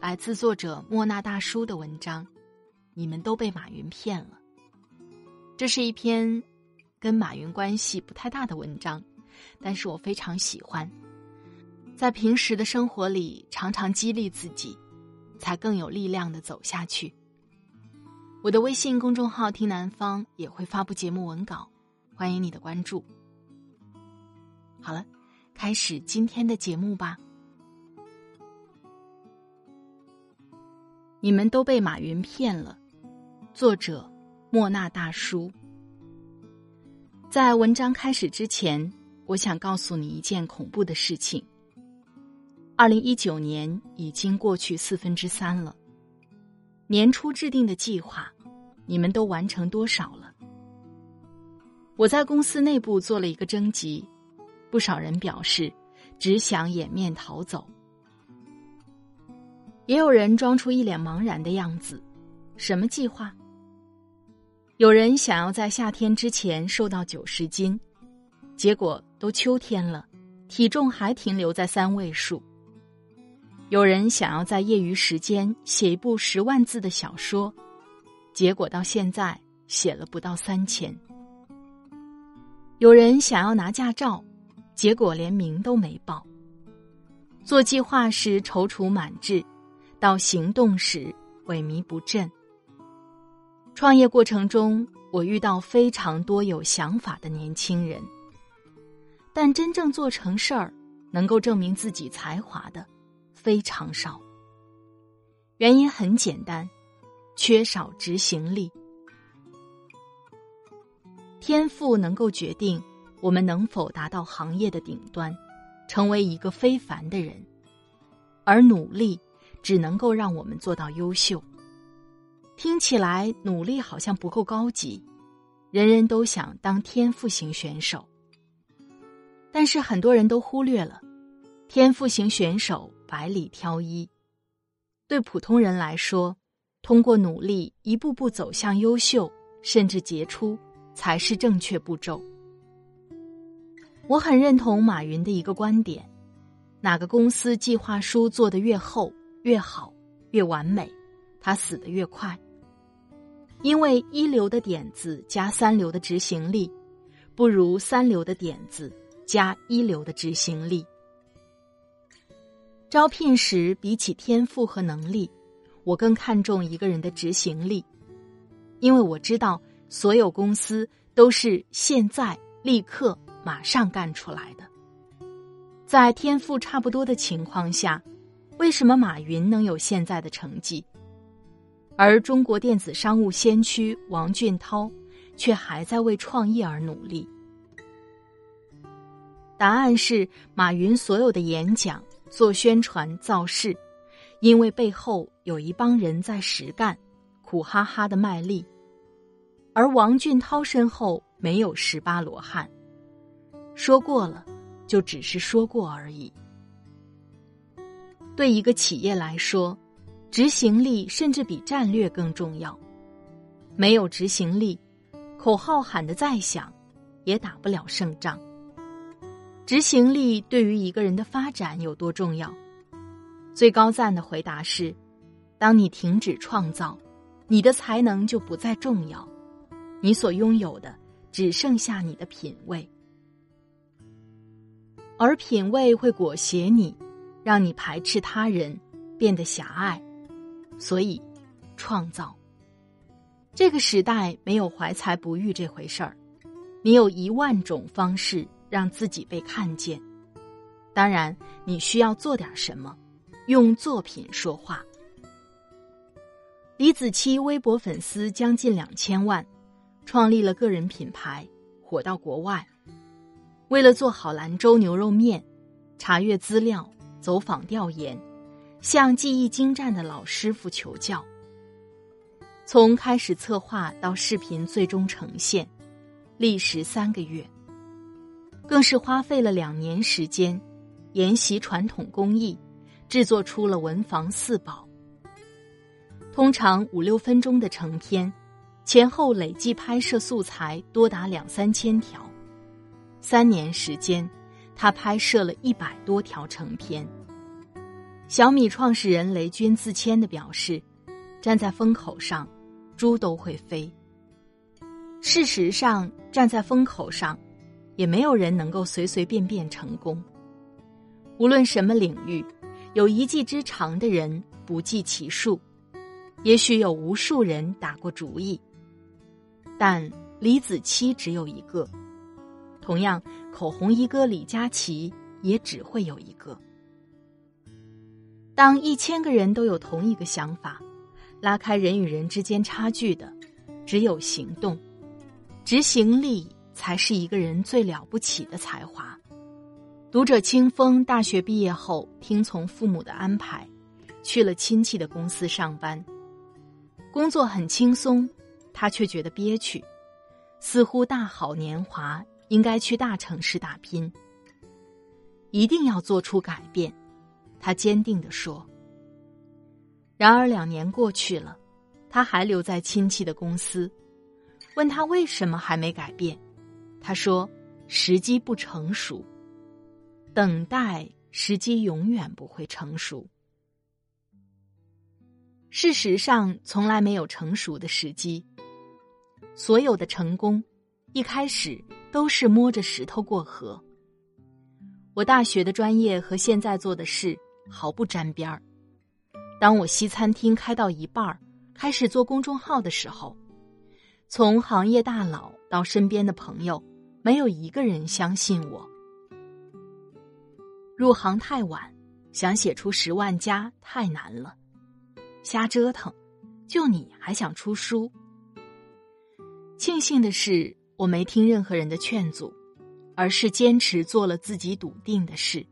来自作者莫那大叔的文章，你们都被马云骗了。这是一篇跟马云关系不太大的文章，但是我非常喜欢。在平时的生活里，常常激励自己，才更有力量的走下去。我的微信公众号“听南方”也会发布节目文稿，欢迎你的关注。好了，开始今天的节目吧。你们都被马云骗了。作者：莫那大叔。在文章开始之前，我想告诉你一件恐怖的事情。二零一九年已经过去四分之三了，年初制定的计划，你们都完成多少了？我在公司内部做了一个征集，不少人表示只想掩面逃走。也有人装出一脸茫然的样子，什么计划？有人想要在夏天之前瘦到九十斤，结果都秋天了，体重还停留在三位数。有人想要在业余时间写一部十万字的小说，结果到现在写了不到三千。有人想要拿驾照，结果连名都没报。做计划时踌躇满志。到行动时萎靡不振。创业过程中，我遇到非常多有想法的年轻人，但真正做成事儿、能够证明自己才华的非常少。原因很简单，缺少执行力。天赋能够决定我们能否达到行业的顶端，成为一个非凡的人，而努力。只能够让我们做到优秀。听起来努力好像不够高级，人人都想当天赋型选手。但是很多人都忽略了，天赋型选手百里挑一。对普通人来说，通过努力一步步走向优秀，甚至杰出，才是正确步骤。我很认同马云的一个观点：哪个公司计划书做得越厚。越好，越完美，他死得越快。因为一流的点子加三流的执行力，不如三流的点子加一流的执行力。招聘时，比起天赋和能力，我更看重一个人的执行力，因为我知道所有公司都是现在立刻马上干出来的。在天赋差不多的情况下。为什么马云能有现在的成绩，而中国电子商务先驱王俊涛却还在为创业而努力？答案是，马云所有的演讲、做宣传、造势，因为背后有一帮人在实干，苦哈哈的卖力；而王俊涛身后没有十八罗汉，说过了，就只是说过而已。对一个企业来说，执行力甚至比战略更重要。没有执行力，口号喊得再响，也打不了胜仗。执行力对于一个人的发展有多重要？最高赞的回答是：当你停止创造，你的才能就不再重要，你所拥有的只剩下你的品味，而品味会裹挟你。让你排斥他人，变得狭隘，所以创造。这个时代没有怀才不遇这回事儿，你有一万种方式让自己被看见。当然，你需要做点什么，用作品说话。李子柒微博粉丝将近两千万，创立了个人品牌，火到国外。为了做好兰州牛肉面，查阅资料，走访调研，向技艺精湛的老师傅求教。从开始策划到视频最终呈现，历时三个月，更是花费了两年时间。沿袭传统工艺，制作出了文房四宝。通常五六分钟的成片，前后累计拍摄素材多达两三千条。三年时间，他拍摄了一百多条成片。小米创始人雷军自谦的表示：“站在风口上，猪都会飞。”事实上，站在风口上，也没有人能够随随便便成功。无论什么领域，有一技之长的人不计其数，也许有无数人打过主意，但李子柒只有一个。同样，口红一哥李佳琦也只会有一个。当一千个人都有同一个想法，拉开人与人之间差距的，只有行动。执行力才是一个人最了不起的才华。读者清风大学毕业后，听从父母的安排，去了亲戚的公司上班。工作很轻松，他却觉得憋屈，似乎大好年华应该去大城市打拼。一定要做出改变，他坚定地说。然而两年过去了，他还留在亲戚的公司。问他为什么还没改变，他说：“时机不成熟。”等待时机永远不会成熟。事实上，从来没有成熟的时机。所有的成功，一开始都是摸着石头过河。我大学的专业和现在做的事毫不沾边儿。当我西餐厅开到一半儿，开始做公众号的时候，从行业大佬到身边的朋友，没有一个人相信我。入行太晚，想写出十万加太难了，瞎折腾，就你还想出书？庆幸的是，我没听任何人的劝阻，而是坚持做了自己笃定的事。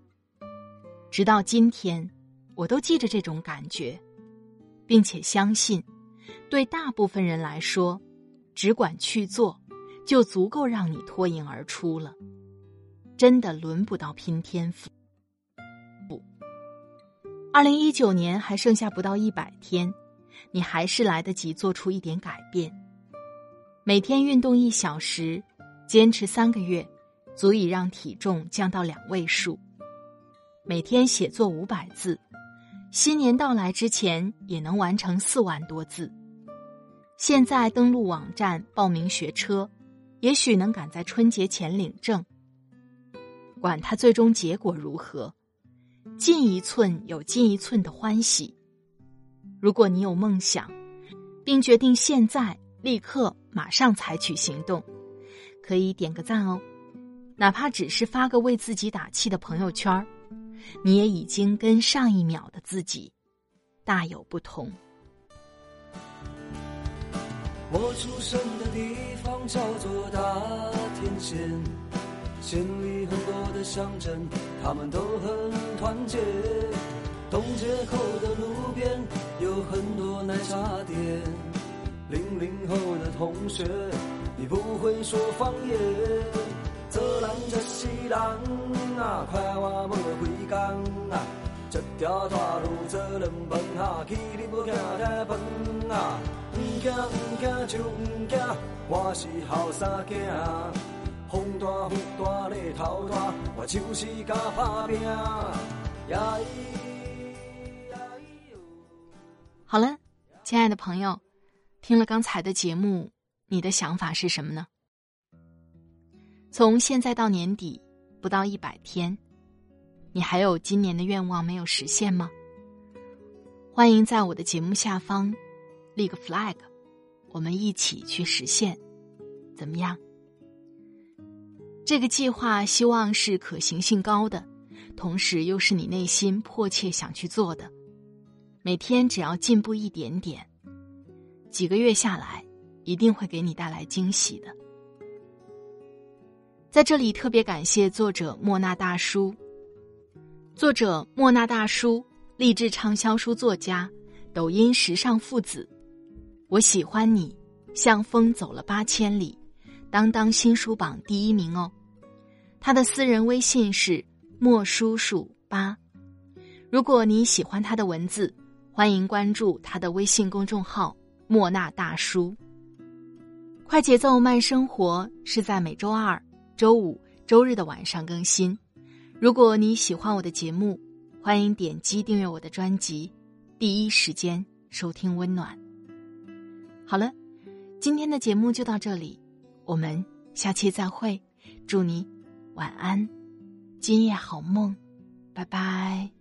直到今天，我都记着这种感觉，并且相信，对大部分人来说，只管去做，就足够让你脱颖而出了。真的轮不到拼天赋。二零一九年还剩下不到一百天，你还是来得及做出一点改变。每天运动一小时，坚持三个月，足以让体重降到两位数。每天写作五百字，新年到来之前也能完成四万多字。现在登录网站报名学车，也许能赶在春节前领证。管他最终结果如何。进一寸有进一寸的欢喜。如果你有梦想，并决定现在立刻马上采取行动，可以点个赞哦，哪怕只是发个为自己打气的朋友圈你也已经跟上一秒的自己大有不同。我出生的地方叫做大田县。县里很多的乡镇，他们都很团结。东街口的路边有很多奶茶店。零零后的同学，你不会说方言。这人这是人啊，快活要回工啊。这条大路做人问下去，你要行太远啊。唔惊唔惊就唔惊，我是后生囝。风大雨大日头大，我就是甲打拼。好了，亲爱的朋友，听了刚才的节目，你的想法是什么呢？从现在到年底不到一百天，你还有今年的愿望没有实现吗？欢迎在我的节目下方立个 flag，我们一起去实现，怎么样？这个计划希望是可行性高的，同时又是你内心迫切想去做的。每天只要进步一点点，几个月下来，一定会给你带来惊喜的。在这里特别感谢作者莫那大叔。作者莫那大叔，励志畅销书作家，抖音时尚父子。我喜欢你，像风走了八千里，当当新书榜第一名哦。他的私人微信是莫叔叔八。如果你喜欢他的文字。欢迎关注他的微信公众号“莫那大叔”。快节奏慢生活是在每周二、周五、周日的晚上更新。如果你喜欢我的节目，欢迎点击订阅我的专辑，第一时间收听温暖。好了，今天的节目就到这里，我们下期再会。祝你晚安，今夜好梦，拜拜。